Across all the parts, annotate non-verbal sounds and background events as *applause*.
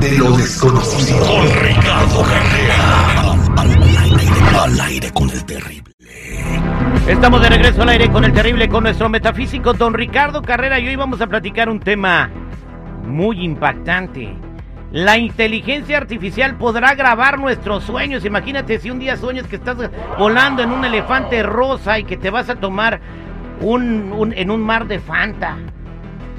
De lo desconocido. Con Ricardo Carrera. Al, aire, con el terrible. Estamos de regreso al aire con el terrible, con nuestro metafísico don Ricardo Carrera y hoy vamos a platicar un tema muy impactante. La inteligencia artificial podrá grabar nuestros sueños. Imagínate si un día sueñas que estás volando en un elefante rosa y que te vas a tomar un, en un mar de Fanta.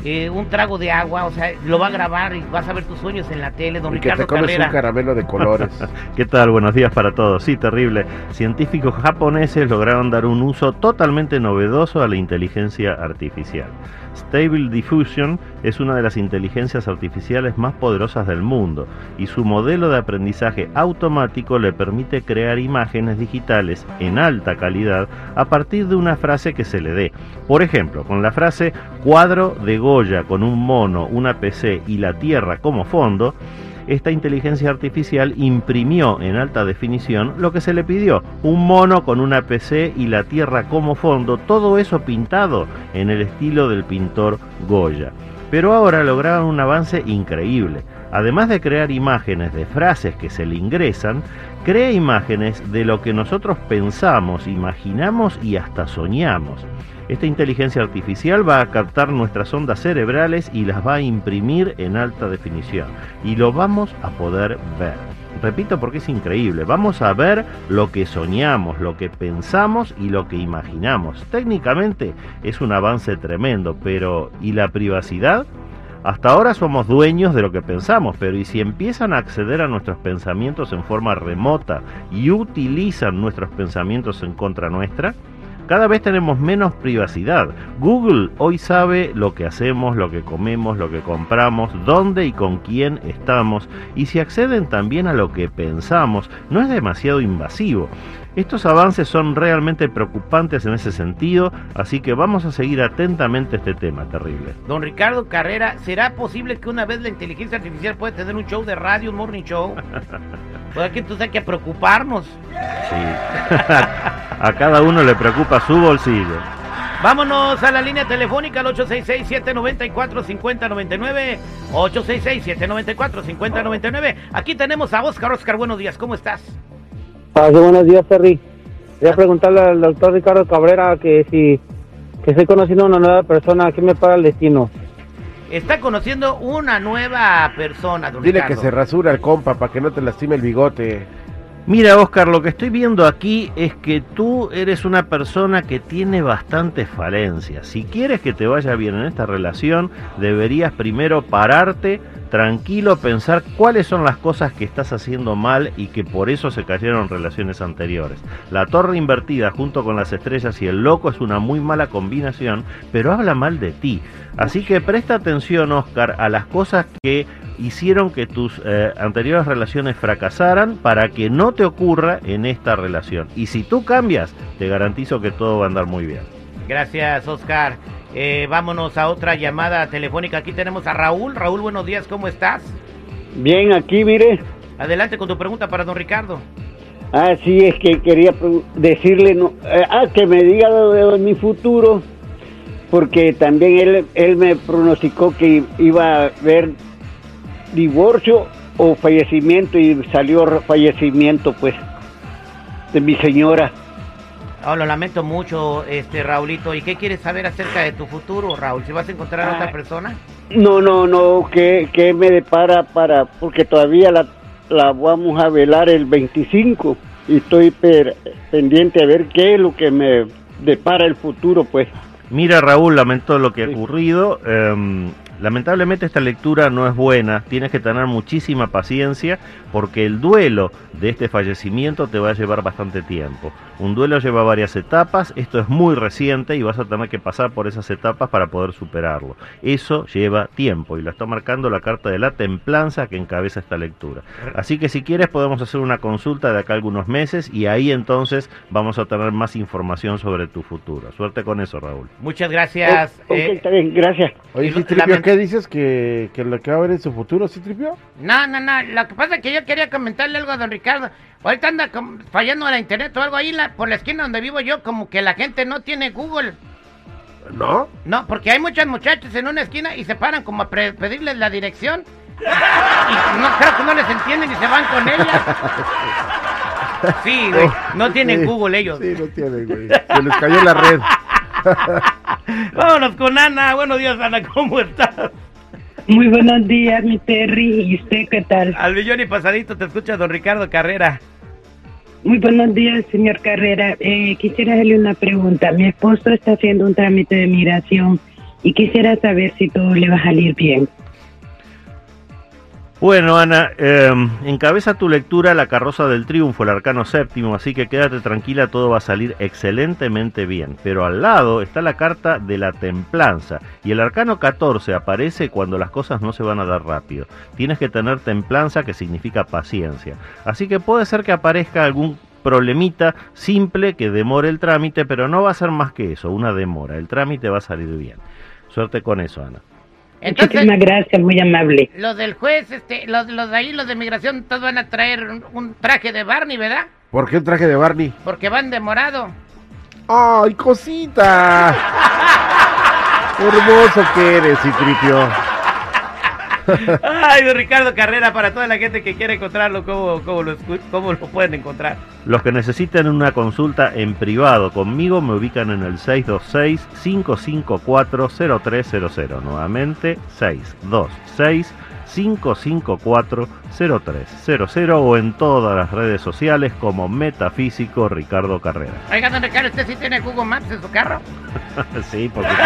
Eh, un trago de agua, o sea, lo va a grabar y vas a ver tus sueños en la tele, don Y que Ricardo te comes Carrera. un caramelo de colores. *laughs* ¿Qué tal? Buenos días para todos. Sí, terrible. Científicos japoneses lograron dar un uso totalmente novedoso a la inteligencia artificial. Stable Diffusion es una de las inteligencias artificiales más poderosas del mundo y su modelo de aprendizaje automático le permite crear imágenes digitales en alta calidad a partir de una frase que se le dé. Por ejemplo, con la frase cuadro de Goya con un mono, una PC y la Tierra como fondo, esta inteligencia artificial imprimió en alta definición lo que se le pidió, un mono con una PC y la Tierra como fondo, todo eso pintado en el estilo del pintor Goya. Pero ahora lograron un avance increíble. Además de crear imágenes de frases que se le ingresan, crea imágenes de lo que nosotros pensamos, imaginamos y hasta soñamos. Esta inteligencia artificial va a captar nuestras ondas cerebrales y las va a imprimir en alta definición. Y lo vamos a poder ver. Repito porque es increíble. Vamos a ver lo que soñamos, lo que pensamos y lo que imaginamos. Técnicamente es un avance tremendo, pero ¿y la privacidad? Hasta ahora somos dueños de lo que pensamos, pero ¿y si empiezan a acceder a nuestros pensamientos en forma remota y utilizan nuestros pensamientos en contra nuestra? Cada vez tenemos menos privacidad. Google hoy sabe lo que hacemos, lo que comemos, lo que compramos, dónde y con quién estamos, y si acceden también a lo que pensamos, no es demasiado invasivo. Estos avances son realmente preocupantes en ese sentido, así que vamos a seguir atentamente este tema terrible. Don Ricardo Carrera, ¿será posible que una vez la inteligencia artificial pueda tener un show de radio, un morning show? *laughs* Pues aquí entonces hay que preocuparnos. Sí. *laughs* a cada uno le preocupa su bolsillo. Vámonos a la línea telefónica al 866-794-5099. 866-794-5099. Aquí tenemos a Oscar. Oscar, buenos días, ¿cómo estás? Ah, sí, buenos días, Terry. Quería preguntarle al doctor Ricardo Cabrera que si que estoy conociendo a una nueva persona, ¿qué me paga el destino? Está conociendo una nueva persona, don Dile que se rasura el compa para que no te lastime el bigote. Mira, Oscar, lo que estoy viendo aquí es que tú eres una persona que tiene bastantes falencias. Si quieres que te vaya bien en esta relación, deberías primero pararte, tranquilo, pensar cuáles son las cosas que estás haciendo mal y que por eso se cayeron relaciones anteriores. La torre invertida junto con las estrellas y el loco es una muy mala combinación, pero habla mal de ti. Así que presta atención, Oscar, a las cosas que hicieron que tus eh, anteriores relaciones fracasaran para que no te ocurra en esta relación. Y si tú cambias, te garantizo que todo va a andar muy bien. Gracias, Oscar. Eh, vámonos a otra llamada telefónica. Aquí tenemos a Raúl. Raúl, buenos días, ¿cómo estás? Bien, aquí, mire. Adelante con tu pregunta para don Ricardo. Ah, sí, es que quería decirle, no, eh, ah, que me diga de, de mi futuro, porque también él, él me pronosticó que iba a haber divorcio o fallecimiento y salió fallecimiento, pues, de mi señora. Oh, lo lamento mucho, este Raulito. ¿Y qué quieres saber acerca de tu futuro, Raúl? ¿Si vas a encontrar a otra Ay. persona? No, no, no, que, que me depara para, porque todavía la, la vamos a velar el 25 y estoy per- pendiente a ver qué es lo que me depara el futuro, pues. Mira, Raúl, lamento lo que ha ocurrido. em, lamentablemente esta lectura no es buena. Tienes que tener muchísima paciencia porque el duelo de este fallecimiento te va a llevar bastante tiempo. Un duelo lleva varias etapas. Esto es muy reciente y vas a tener que pasar por esas etapas para poder superarlo. Eso lleva tiempo y lo está marcando la carta de la templanza que encabeza esta lectura. Así que si quieres podemos hacer una consulta de acá a algunos meses y ahí entonces vamos a tener más información sobre tu futuro. Suerte con eso, Raúl. Muchas gracias. Ok, eh, está bien, gracias. Oye, Y ¿sí, lo- Tripio, lament- ¿qué dices que, que lo que va a ver en su futuro, sí, Tripio? no, no, no. Lo que pasa es que yo quería comentarle algo a don Ricardo. Ahorita anda fallando la internet o algo ahí la- por la esquina donde vivo yo, como que la gente no tiene Google. ¿No? No, porque hay muchos muchachos en una esquina y se paran como a pedirles la dirección. Y no, creo que no les entienden y se van con ellas. *laughs* Sí, güey. No tienen Sí, Google ellos. Sí, no tienen, güey. Se les cayó la red. *laughs* *laughs* Vámonos con Ana. Buenos días, Ana. ¿Cómo estás? Muy buenos días, mi Terry. ¿Y usted qué tal? Al millón y pasadito te escucha don Ricardo Carrera. Muy buenos días, señor Carrera. Eh, quisiera hacerle una pregunta. Mi esposo está haciendo un trámite de migración y quisiera saber si todo le va a salir bien. Bueno, Ana, eh, encabeza tu lectura la carroza del triunfo, el arcano séptimo, así que quédate tranquila, todo va a salir excelentemente bien. Pero al lado está la carta de la templanza, y el arcano 14 aparece cuando las cosas no se van a dar rápido. Tienes que tener templanza, que significa paciencia. Así que puede ser que aparezca algún problemita simple que demore el trámite, pero no va a ser más que eso, una demora. El trámite va a salir bien. Suerte con eso, Ana. Entonces, Muchísimas gracias, muy amable. los del juez, este, los, los de ahí, los de migración, todos van a traer un, un traje de Barney, ¿verdad? ¿Por qué un traje de Barney? Porque van de morado. ¡Ay, cosita! *laughs* Hermoso que eres, Citripio. Ay, don Ricardo Carrera, para toda la gente que quiere encontrarlo, ¿cómo, cómo, lo, cómo lo pueden encontrar? Los que necesiten una consulta en privado conmigo me ubican en el 626-554-0300. Nuevamente, 626-554-0300 o en todas las redes sociales como Metafísico Ricardo Carrera. Oiga, don Ricardo, ¿usted sí tiene Google Maps en su carro? *laughs* sí, por supuesto.